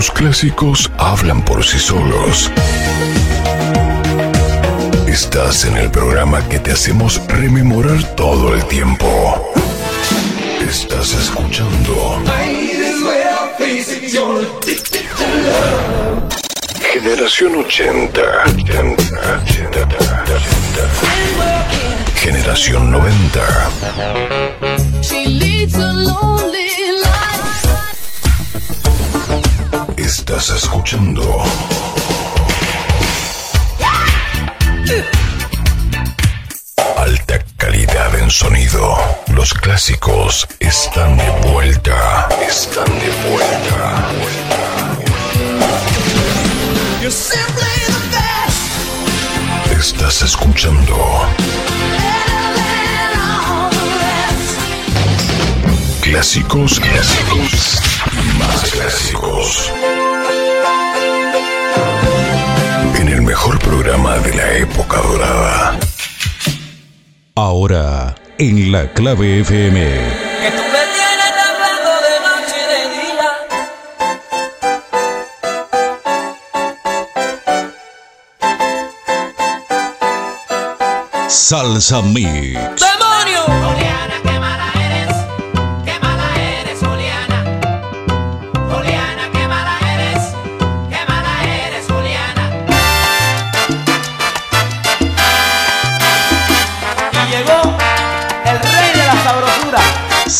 sus clásicos hablan por sí solos. Estás en el programa que te hacemos rememorar todo el tiempo. Estás escuchando. Generación 80. Generación 90. Estás escuchando. Alta calidad en sonido. Los clásicos están de vuelta. Están de vuelta. Estás escuchando. Clásicos, clásicos y más clásicos. En el mejor programa de la época dorada. Ahora, en la clave FM. Que tú me tienes hablando de noche y de día. Salsa Mix. ¡Demonio!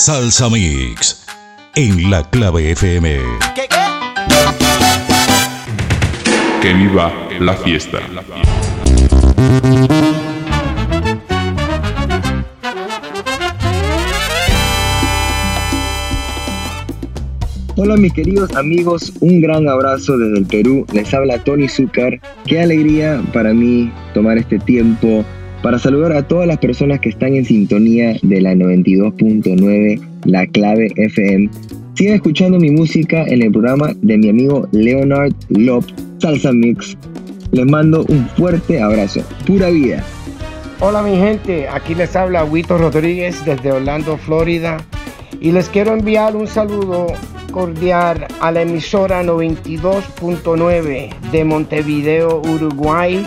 Salsa Mix. En la clave FM. ¿Qué qué? Que viva la fiesta. Hola mis queridos amigos, un gran abrazo desde el Perú. Les habla Tony Zúcar. Qué alegría para mí tomar este tiempo para saludar a todas las personas que están en sintonía de la 92.9, la clave FM. Sigan escuchando mi música en el programa de mi amigo Leonard Lop, Salsa Mix. Les mando un fuerte abrazo. Pura vida. Hola mi gente, aquí les habla Huito Rodríguez desde Orlando, Florida y les quiero enviar un saludo cordial a la emisora 92.9 de Montevideo, Uruguay,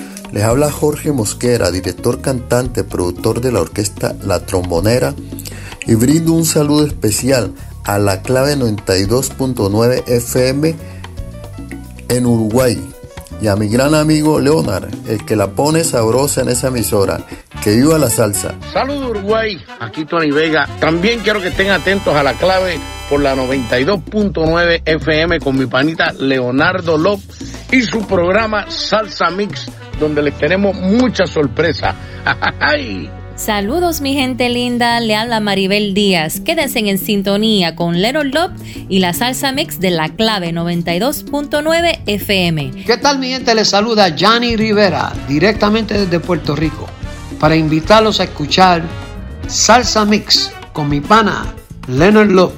les habla Jorge Mosquera, director, cantante, productor de la orquesta La Trombonera, y brindo un saludo especial a la clave 92.9 FM en Uruguay y a mi gran amigo Leonard, el que la pone sabrosa en esa emisora. Que viva la salsa. Saludos Uruguay, aquí Tony Vega. También quiero que estén atentos a la clave por la 92.9 FM con mi panita Leonardo López y su programa Salsa Mix, donde les tenemos mucha sorpresa. ¡Ay! Saludos mi gente linda, le habla Maribel Díaz. Quédense en sintonía con Leonard Love y la salsa mix de la clave 92.9 FM. ¿Qué tal mi gente? Les saluda Johnny Rivera directamente desde Puerto Rico para invitarlos a escuchar Salsa Mix con mi pana Leonard Love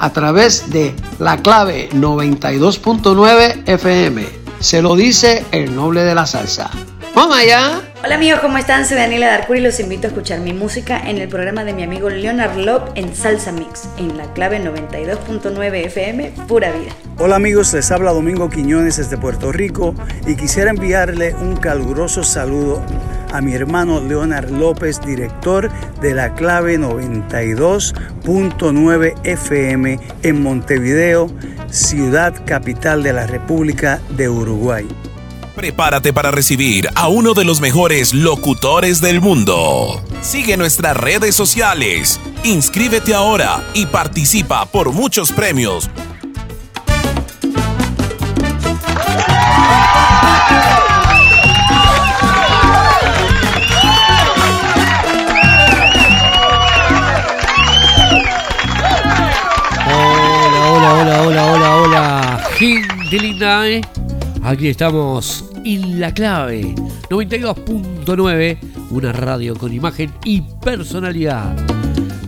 a través de la clave 92.9 FM. Se lo dice el noble de la salsa. ¡Vamos allá! Hola amigos, ¿cómo están? Soy Daniela Darcuri y los invito a escuchar mi música en el programa de mi amigo Leonard Love en Salsa Mix, en la clave 92.9 FM, pura vida. Hola amigos, les habla Domingo Quiñones desde Puerto Rico y quisiera enviarle un caluroso saludo a mi hermano Leonard López, director de la clave 92.9 FM en Montevideo, ciudad capital de la República de Uruguay. Prepárate para recibir a uno de los mejores locutores del mundo. Sigue nuestras redes sociales, inscríbete ahora y participa por muchos premios. Hola, hola, hola, hola, hola, hola. Linda, ¿eh? Aquí estamos en La Clave 92.9, una radio con imagen y personalidad.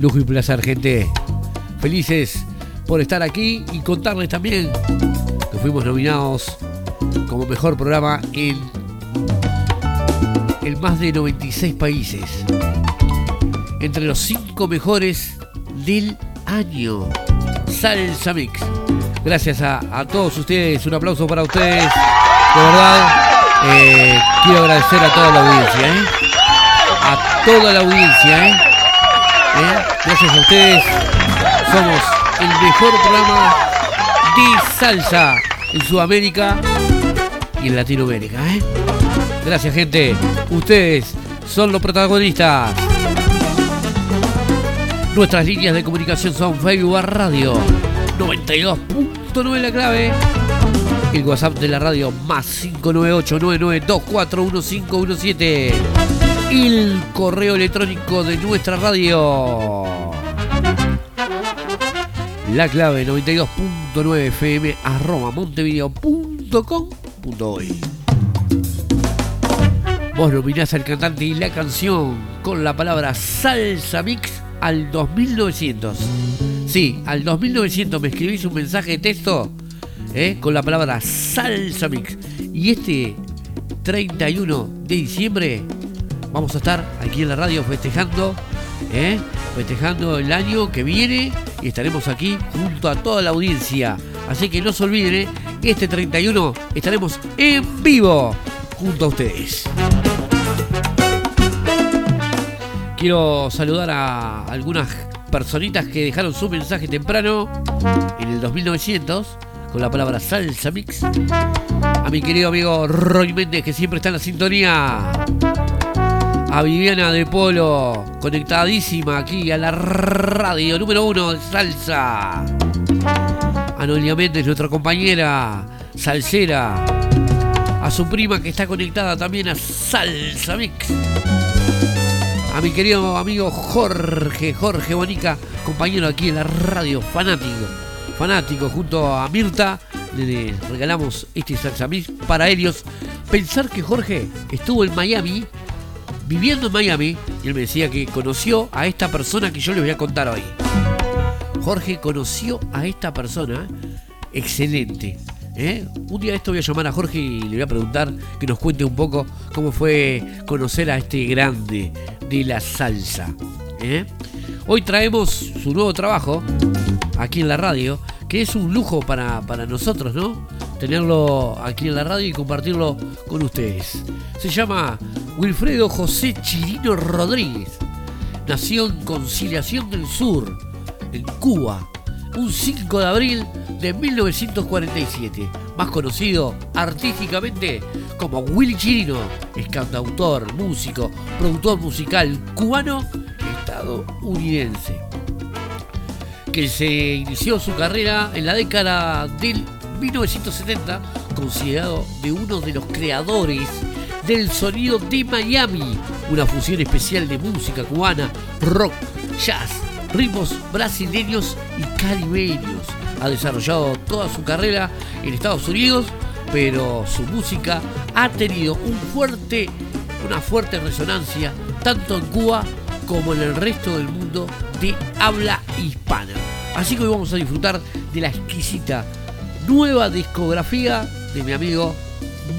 Lujo y placer, gente. Felices por estar aquí y contarles también que fuimos nominados como mejor programa en, más de 96 países. Entre los 5 mejores del año. Salsa Mix. Gracias a, a todos ustedes, un aplauso para ustedes. De verdad, eh, quiero agradecer a toda la audiencia, ¿eh? A toda la audiencia, ¿eh? ¿Eh? Gracias a ustedes, somos el mejor programa de salsa en Sudamérica y en Latinoamérica, ¿eh? Gracias, gente. Ustedes son los protagonistas. Nuestras líneas de comunicación son Facebook Radio 92.9 la clave. El WhatsApp de la radio más 598-99241517. El correo electrónico de nuestra radio. La clave 92.9 fm arroba montevideo.com.hoy. Vos nominás al cantante y la canción con la palabra salsa mix al 2900. Sí, al 2900 me escribís un mensaje de texto ¿eh? con la palabra salsa mix. Y este 31 de diciembre vamos a estar aquí en la radio festejando, ¿eh? festejando el año que viene y estaremos aquí junto a toda la audiencia. Así que no se olviden, ¿eh? este 31 estaremos en vivo junto a ustedes. Quiero saludar a algunas personitas que dejaron su mensaje temprano en el 2900 con la palabra salsa mix. A mi querido amigo Roy Méndez que siempre está en la sintonía. A Viviana de Polo, conectadísima aquí a la radio número uno de salsa. A Noelia Méndez, nuestra compañera salsera. A su prima que está conectada también a Salsa Mix a mi querido amigo Jorge, Jorge Bonica, compañero aquí en la radio, fanático, fanático, junto a Mirta, le regalamos este Salsa Mix para ellos. Pensar que Jorge estuvo en Miami, viviendo en Miami, y él me decía que conoció a esta persona que yo les voy a contar hoy. Jorge conoció a esta persona, excelente. ¿Eh? Un día de esto voy a llamar a Jorge y le voy a preguntar que nos cuente un poco cómo fue conocer a este grande de la salsa. ¿eh? Hoy traemos su nuevo trabajo aquí en la radio, que es un lujo para, para nosotros, ¿no? Tenerlo aquí en la radio y compartirlo con ustedes. Se llama Wilfredo José Chirino Rodríguez. Nació en Conciliación del Sur, en Cuba, un 5 de abril de 1947, más conocido artísticamente como Willy Chirino, es cantautor, músico, productor musical cubano estadounidense, que se inició su carrera en la década del 1970, considerado de uno de los creadores del sonido de Miami, una fusión especial de música cubana, rock, jazz, ritmos brasileños y caribeños. Ha desarrollado toda su carrera en Estados Unidos, pero su música ha tenido un fuerte, una fuerte resonancia tanto en Cuba como en el resto del mundo de habla hispana. Así que hoy vamos a disfrutar de la exquisita nueva discografía de mi amigo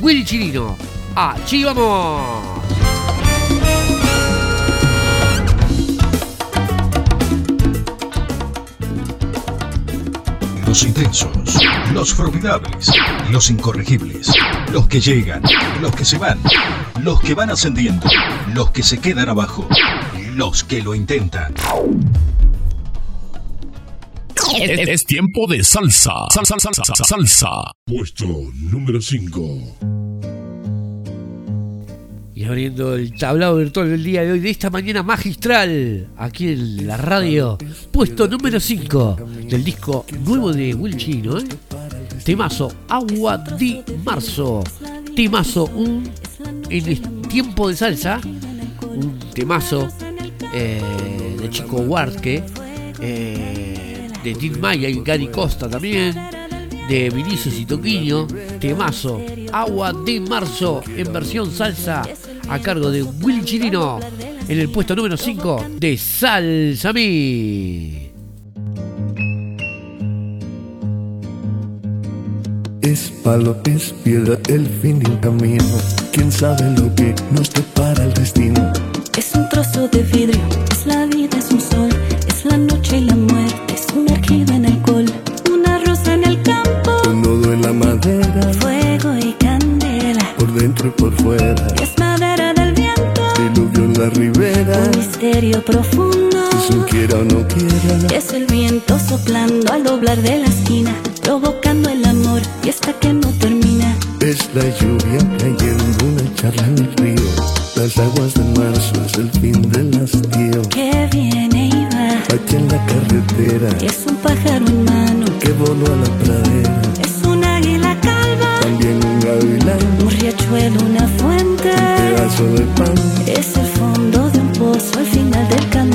Willy Chirino. ¡Allí vamos! Los intensos, los formidables, los incorregibles, los que llegan, los que se van, los que van ascendiendo, los que se quedan abajo, los que lo intentan. Es, es tiempo de salsa. Salsa, salsa, salsa, salsa. Puesto número 5. Abriendo el tablado virtual del día de hoy, de esta mañana magistral, aquí en la radio, puesto número 5 del disco nuevo de Will Chino, ¿eh? Temazo, Agua de Marzo. Temazo, un en el tiempo de salsa, un temazo eh, de Chico Huarque, eh, de Tim Maya y Gary Costa también, de Vinicius y Toquiño, temazo, Agua de Marzo en versión salsa a cargo de Willy Chirino en el puesto número 5 de Salsa Mi. Es palo, es piedra, el fin de un camino. Quién sabe lo que nos depara el destino. Es un trozo de vidrio, es la vida, es un sol, es la noche y la muerte, sumergida en alcohol. Una rosa en el campo, Un nudo en la madera, fuego y candela. por dentro y por fuera. Es la ribera. un misterio profundo. Si quiera o no quiera. Es el viento soplando al doblar de la esquina, provocando el amor y hasta que no termina. Es la lluvia cayendo, una charla en el río. Las aguas de marzo es el fin del hastío. Que viene y va, Aquí en la carretera, es un pájaro en mano, que voló a la pradera. Gavilán, un riachuelo, una fuente. pedazo de pan. Es el fondo de un pozo al final del camino.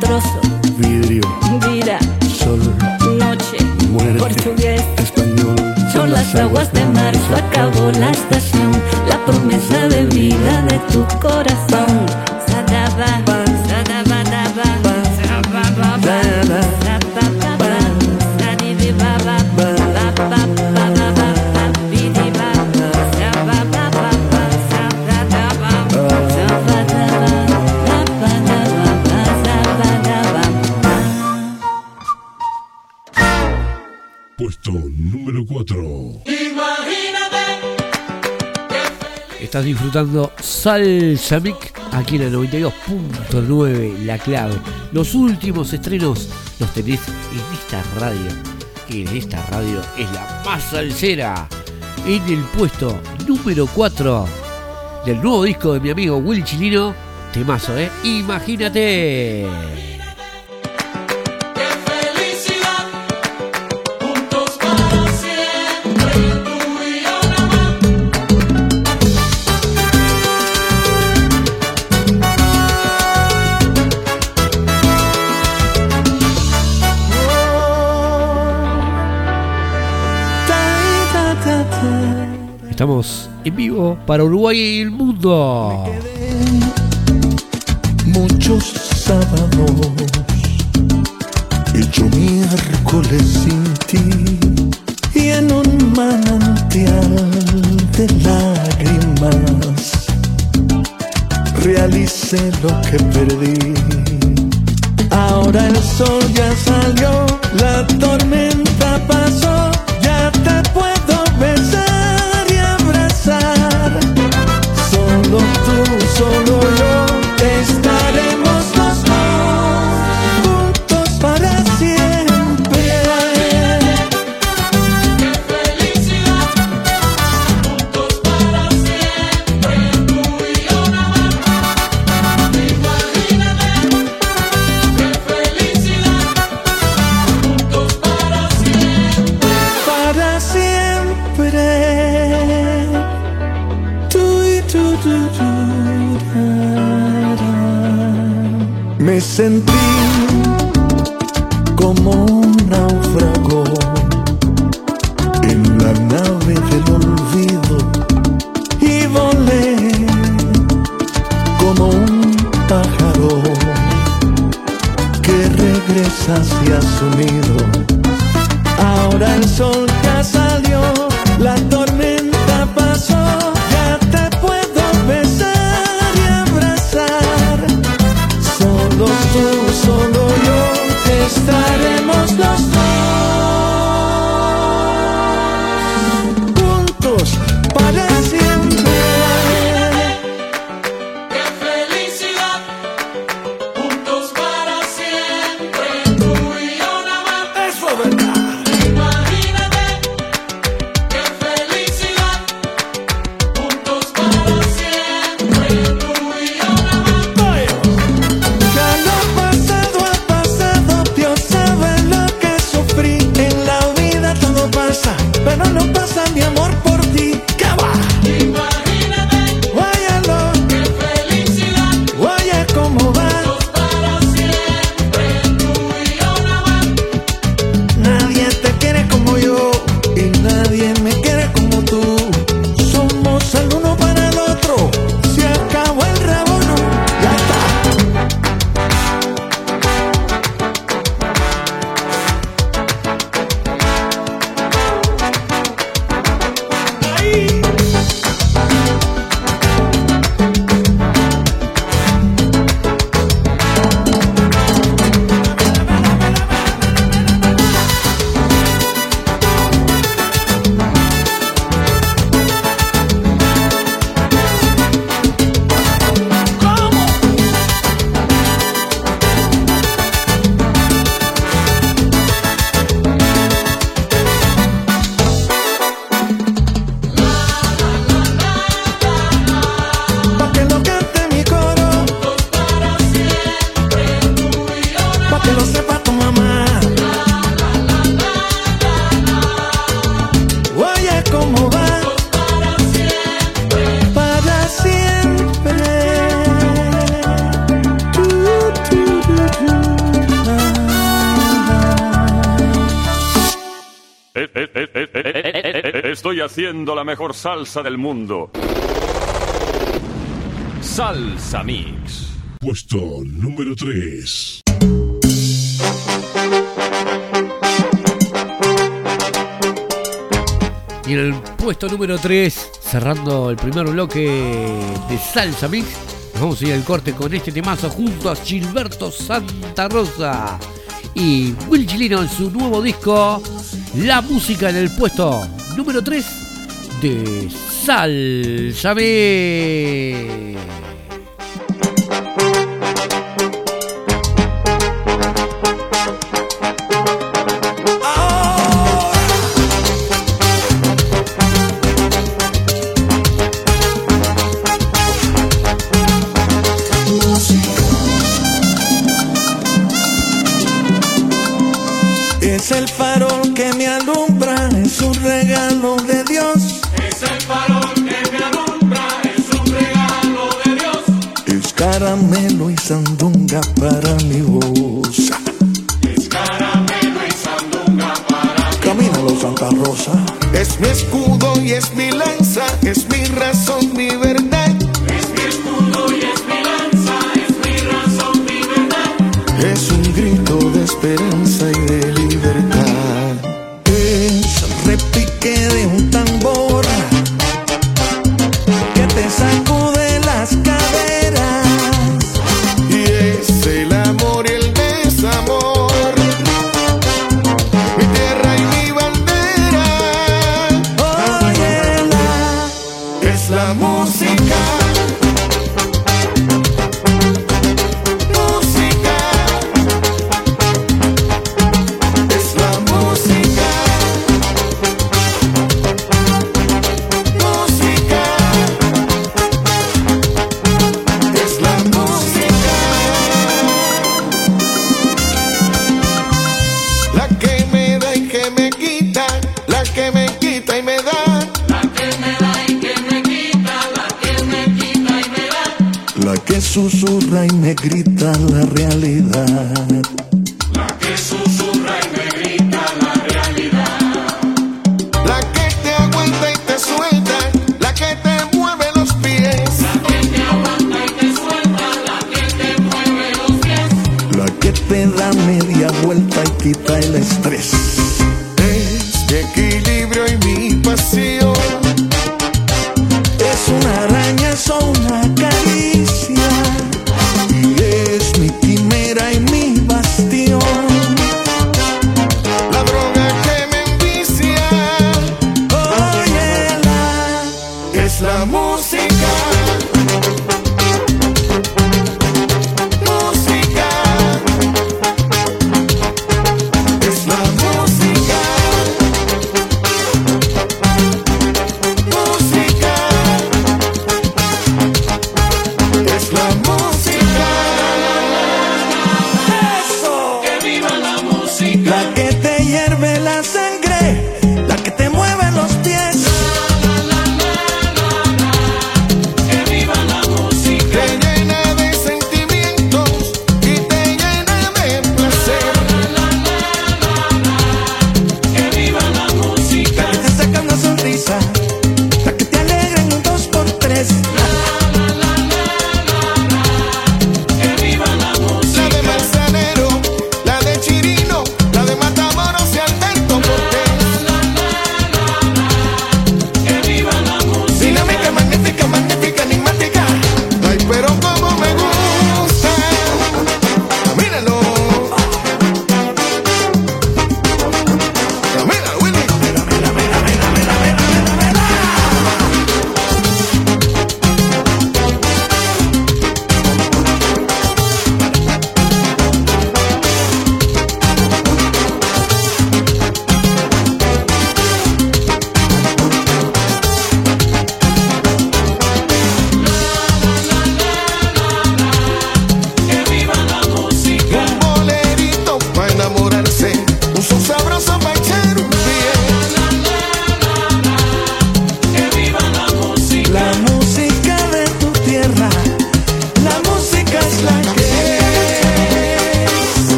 Trozo, vidrio, vida, sol, noche, muerte, portugués. español. Son las aguas de marzo, acabó la estación, la promesa de vida de tu corazón. Sadaba, Disfrutando Salsa Mic aquí en la 92.9 La Clave. Los últimos estrenos los tenés en esta radio. Que en esta radio es la más salsera. En el puesto número 4 del nuevo disco de mi amigo Willy Chilino. Temazo, ¿eh? Imagínate. En vivo para Uruguay y el mundo. muchos sábados, hecho miércoles sin ti, y en un manantial de lágrimas realicé lo que perdí. Ahora el sol ya salió, la tormenta pasó, ra. Haciendo la mejor salsa del mundo. Salsa Mix. Puesto número 3. Y en el puesto número 3, cerrando el primer bloque de Salsa Mix, nos vamos a ir al corte con este temazo junto a Gilberto Santa Rosa y Will Chilino en su nuevo disco, La música en el puesto número 3 de Salsa Mix. Caramelo y sandunga para mi voz. Es caramelo y sandunga para mi Camínalo, Santa Rosa. Es mi escudo y es mi lanza, es mi razón, mi verdad te da media vuelta y quita el estrés.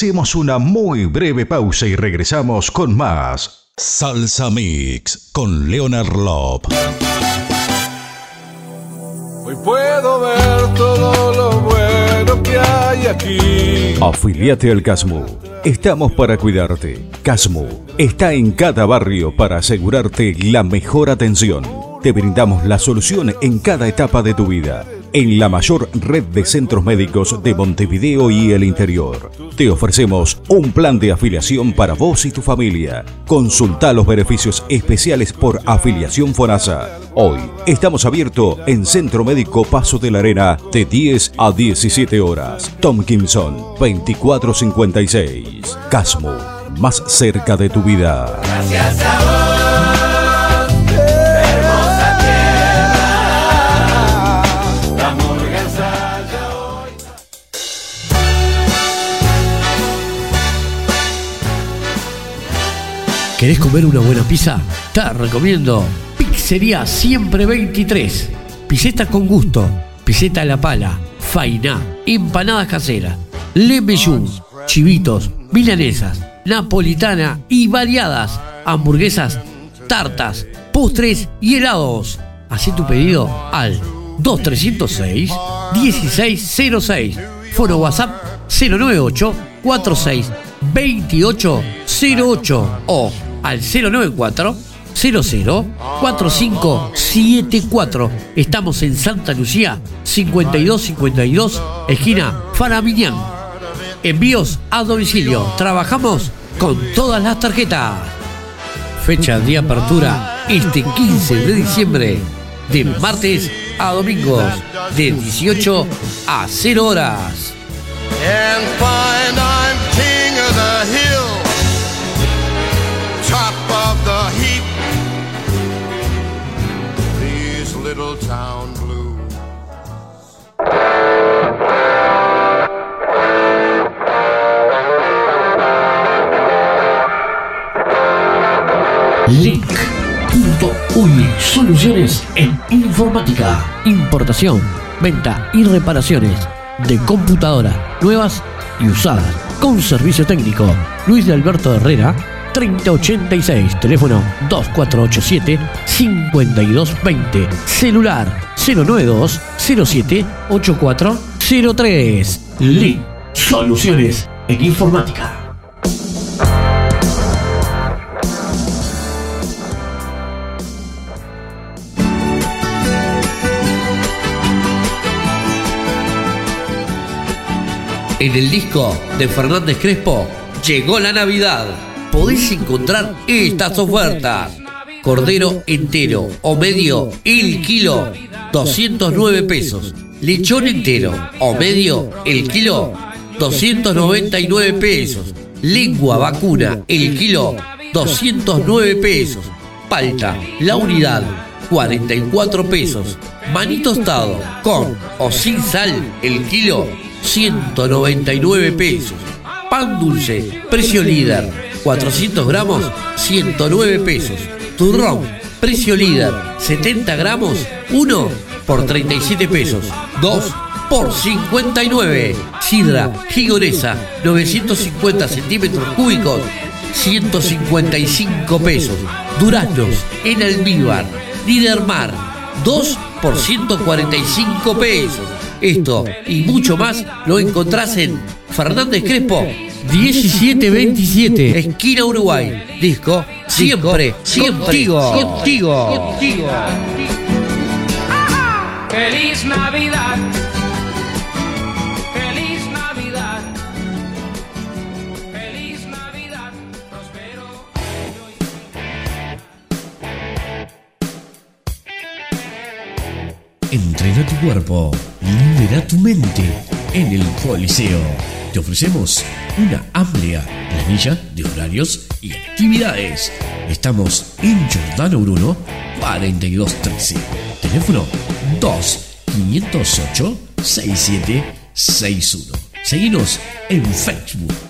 Hacemos una muy breve pausa y regresamos con más Salsa Mix con Leonard Lop. Hoy puedo ver todo lo bueno que hay aquí. Afiliate al Casmo. Estamos para cuidarte. Casmo está en cada barrio para asegurarte la mejor atención. Te brindamos la solución en cada etapa de tu vida en la mayor red de centros médicos de Montevideo y el interior. Te ofrecemos un plan de afiliación para vos y tu familia. Consulta los beneficios especiales por afiliación FONASA. Hoy estamos abiertos en Centro Médico Paso de la Arena de 10 a 17 horas. Tomkinson 2456. Casmo, más cerca de tu vida. Gracias a vos. ¿Querés comer una buena pizza? Te recomiendo Pizzería Siempre 23. Pisetas con gusto, piseta a la pala, fainá, empanadas caseras, lemeyún, chivitos, milanesas, napolitana y variadas, hamburguesas, tartas, postres y helados. Hacé tu pedido al 2306 1606. Foro WhatsApp 098 46 2808 o al 094 00 4574. Estamos en Santa Lucía 5252, esquina Faramiñán. Envíos a domicilio. Trabajamos con todas las tarjetas. Fecha de apertura este 15 de diciembre, de martes a domingos, de 18 a 0 horas. Link.uy Soluciones en informática, importación, venta y reparaciones de computadoras nuevas y usadas con servicio técnico. Luis de Alberto Herrera 3086, teléfono 2487 5220, celular 092 07 8403. Link Soluciones en informática. En el disco de Fernández Crespo llegó la Navidad. Podéis encontrar estas ofertas. Cordero entero o medio, el kilo, 209 pesos. Lechón entero o medio, el kilo, 299 pesos. Lengua vacuna, el kilo, 209 pesos. Palta, la unidad, 44 pesos. Maní tostado, con o sin sal, el kilo, 199 pesos. Pan dulce, precio líder, 400 gramos, 109 pesos. Turrón, precio líder, 70 gramos, 1 por 37 pesos. 2 por 59. Sidra, gigonesa, 950 centímetros cúbicos, 155 pesos. Duraznos, en almíbar, Lidermar, 2 por 145 pesos. Esto y mucho más lo encontrás en Fernández Crespo 1727, esquina Uruguay. Disco siempre, siempre contigo. contigo. Feliz Navidad. Entrena tu cuerpo, libera tu mente en el Coliseo. Te ofrecemos una amplia planilla de horarios y actividades. Estamos en Giordano Bruno 4213. Teléfono 2 508 6761. Seguinos en Facebook.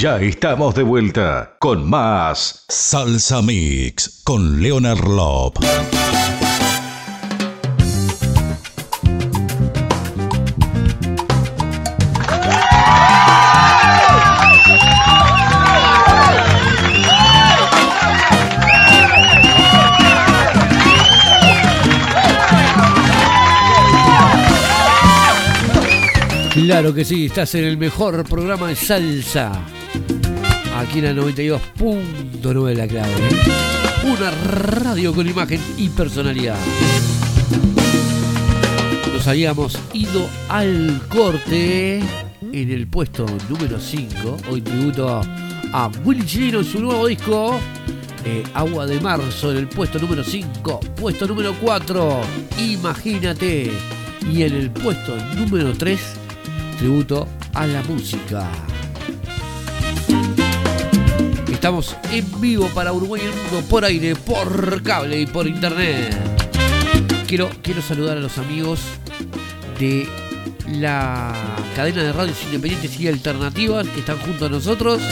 Ya estamos de vuelta con más Salsa Mix con Leonard Lop. Claro que sí, estás en el mejor programa de salsa Aquí en la 92.9 de la clave. ¿eh? Una radio con imagen y personalidad. Nos habíamos ido al corte en el puesto número 5. Hoy tributo a Willy Chilino en su nuevo disco. eh, Agua de Marzo en el puesto número 5. Puesto número 4. Imagínate. Y en el puesto número 3. Tributo a la música. Estamos en vivo para Uruguay y el mundo por aire, por cable y por internet. Quiero, quiero saludar a los amigos de la cadena de radios independientes y alternativas que están junto a nosotros,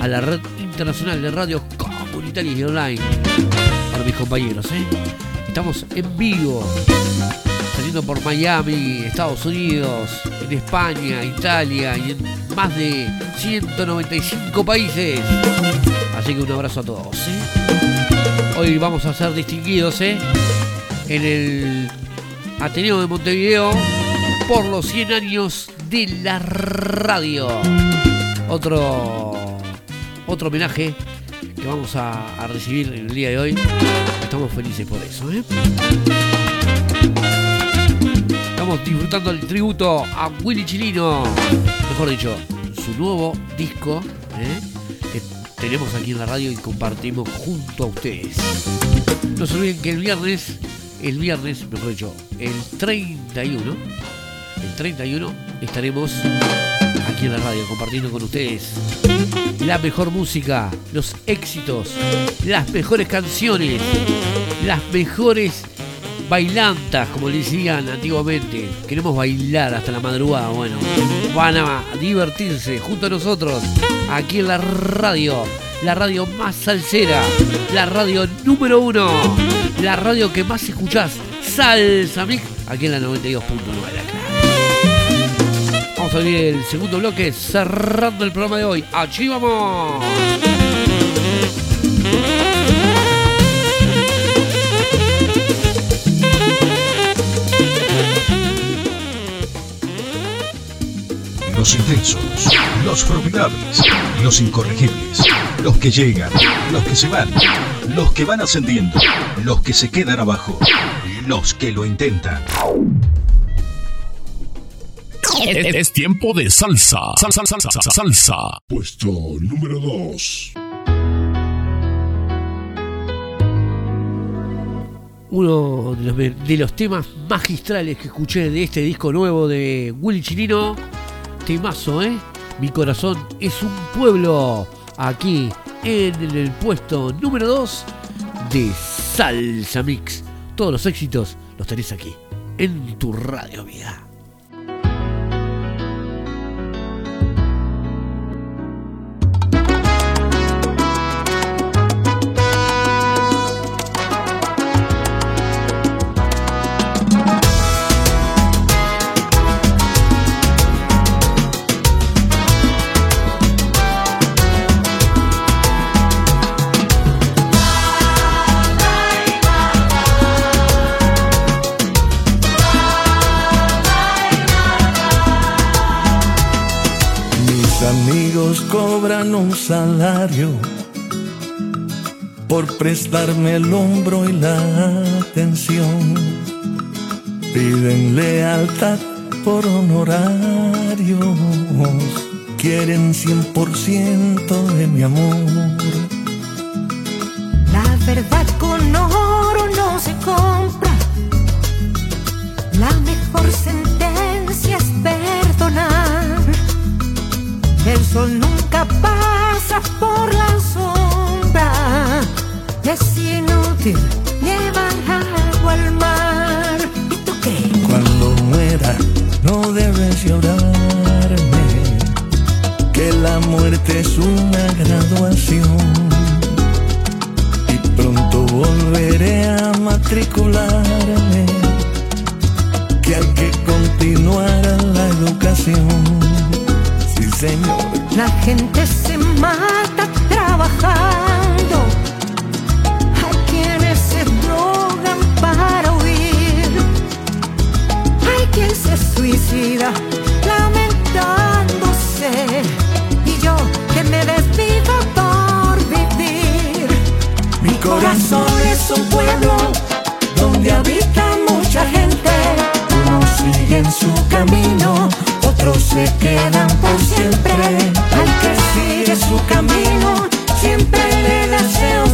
a la red internacional de radios comunitarias y online. Para mis compañeros, ¿eh? Estamos en vivo, por Miami, Estados Unidos, en España, Italia y en más de 195 países. Así que un abrazo a todos. ¿eh? Hoy vamos a ser distinguidos ¿eh? en el Ateneo de Montevideo por los 100 años de la radio. Otro, otro homenaje que vamos a, a recibir en el día de hoy. Estamos felices por eso. ¿eh? Disfrutando el tributo a Willy Chilino. Mejor dicho, su nuevo disco ¿eh? que tenemos aquí en la radio y compartimos junto a ustedes. No se olviden que el viernes, el viernes, mejor dicho, el 31, el 31 estaremos aquí en la radio compartiendo con ustedes la mejor música, los éxitos, las mejores canciones, las mejores bailantas, como le decían antiguamente. Queremos bailar hasta la madrugada. Bueno, van a divertirse junto a nosotros aquí en la radio. La radio más salsera, la radio número uno, la radio que más escuchás, Salsa Mix, aquí en la 92.9. Vamos a abrir el segundo bloque cerrando el programa de hoy. ¡Allí vamos! Los intensos, los formidables, los incorregibles, los que llegan, los que se van, los que van ascendiendo, los que se quedan abajo, los que lo intentan. Es, es tiempo de salsa. Salsa, salsa, salsa, salsa. Puesto número 2. Uno de los, de los temas magistrales que escuché de este disco nuevo de Willy Chilino. Temazo, ¿eh? Mi corazón es un pueblo. Aquí en el puesto número 2 de Salsa Mix. Todos los éxitos los tenés aquí, en tu radio, amiga. Un salario por prestarme el hombro y la atención. Piden lealtad por honorarios, quieren 100% de mi amor. La verdad con El sol nunca pasa por la sombra. Es inútil llevar agua al mar. ¿Y tú qué? Cuando muera, no debes llorarme, que la muerte es una graduación. Y pronto volveré a matricularme, que hay que continuar la educación. La gente se mata trabajando. Hay quienes se drogan para huir. Hay quien se suicida. La muerte y yo que me despido por vivir. Mi corazón es un pueblo donde habita mucha gente. Unos siguen su camino, otros se quedan por siempre. Al que sigue su camino, siempre le deseo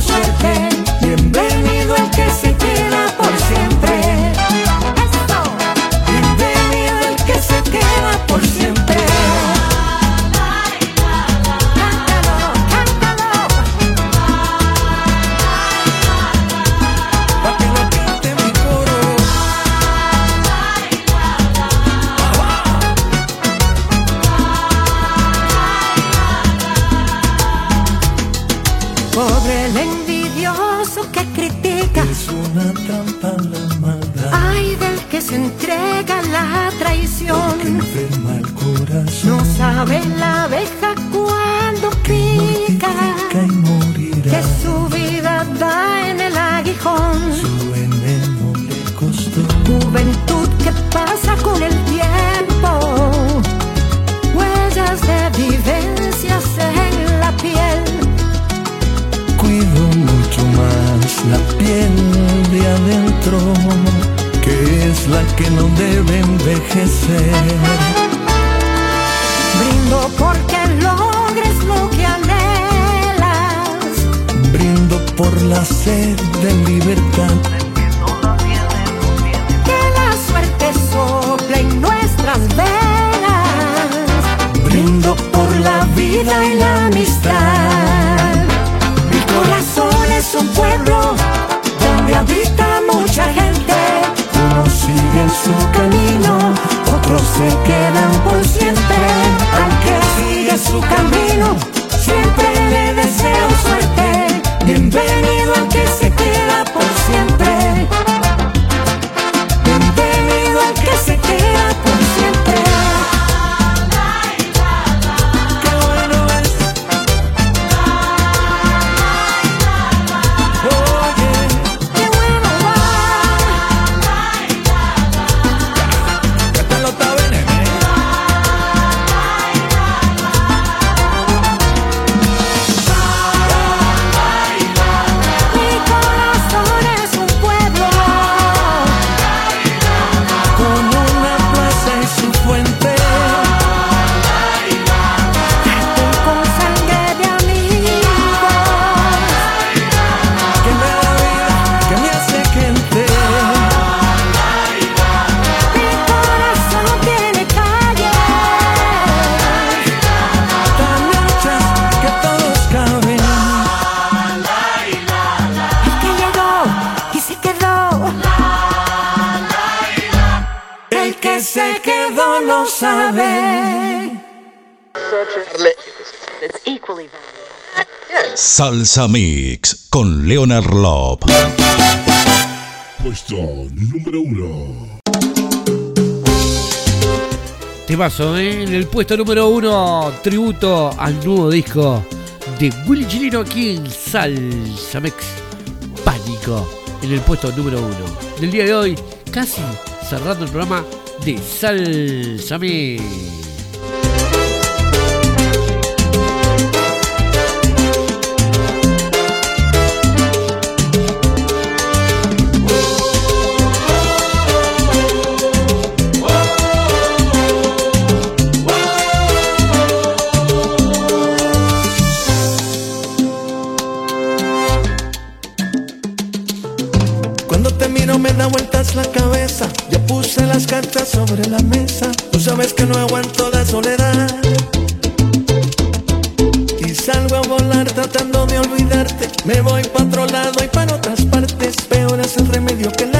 que no debe envejecer. Brindo porque logres lo que anhelas. Brindo por la sed de libertad. Que la suerte sople en nuestras venas. Brindo por la vida y la amistad. Su camino, Otros se quedan por siempre. Al que sigue su camino, quedó lo sabe. Salsa Mix con Leonard Lop. Puesto número uno. Temazo, ¿eh? En el puesto número uno, tributo al nuevo disco de Willy Chilino aquí en Salsa Mex. Pánico, en el puesto número uno. Del día de hoy, casi cerrando el programa de Salsa. Sobre la mesa. Tú sabes que no aguanto la soledad. Y salgo a volar tratando de olvidarte. Me voy para otro lado y para otras partes. Peor es el remedio que la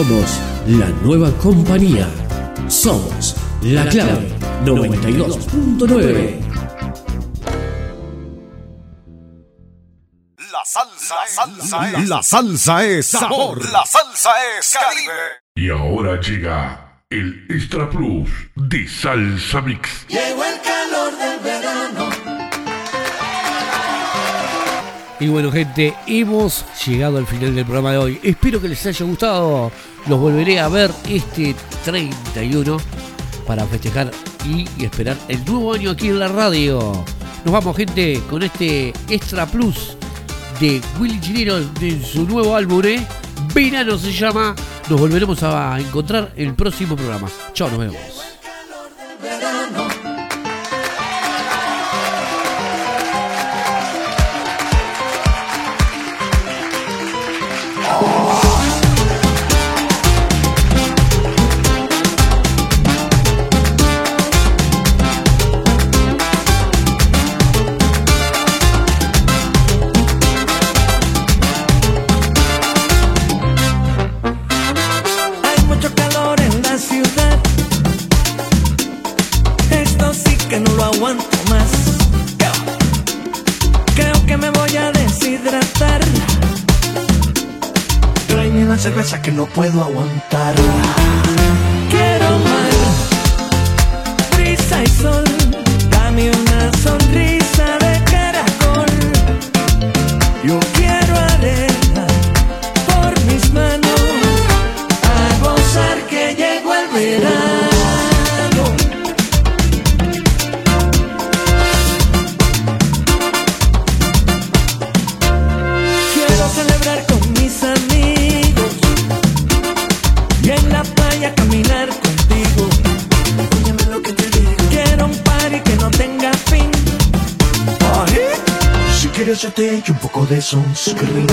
Somos la nueva compañía. Somos la clave 92.9. La salsa, la salsa, es, la salsa es sabor. La salsa es Caribe. Y ahora llega el Extra Plus de Salsa Mix. Llegó el calor del verano. Y bueno, gente, hemos llegado al final del programa de hoy. Espero que les haya gustado. Los volveré a ver este 31 para festejar y, esperar el nuevo año aquí en la radio. Nos vamos, gente, con este Extra Plus de Willy Chileno de su nuevo álbum, ¿eh? Verano se llama. Nos volveremos a encontrar el próximo programa. Chao, nos vemos. que no puedo aguantar. on screen.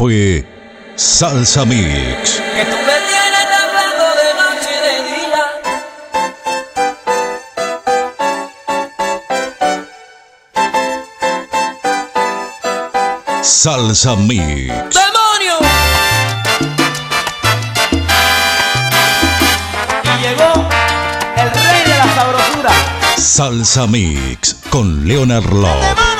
fue Salsa Mix. Que de noche y de día. Salsa Mix. ¡Demonio! Y llegó el rey de la sabrosura. Salsa Mix con Leonard Love.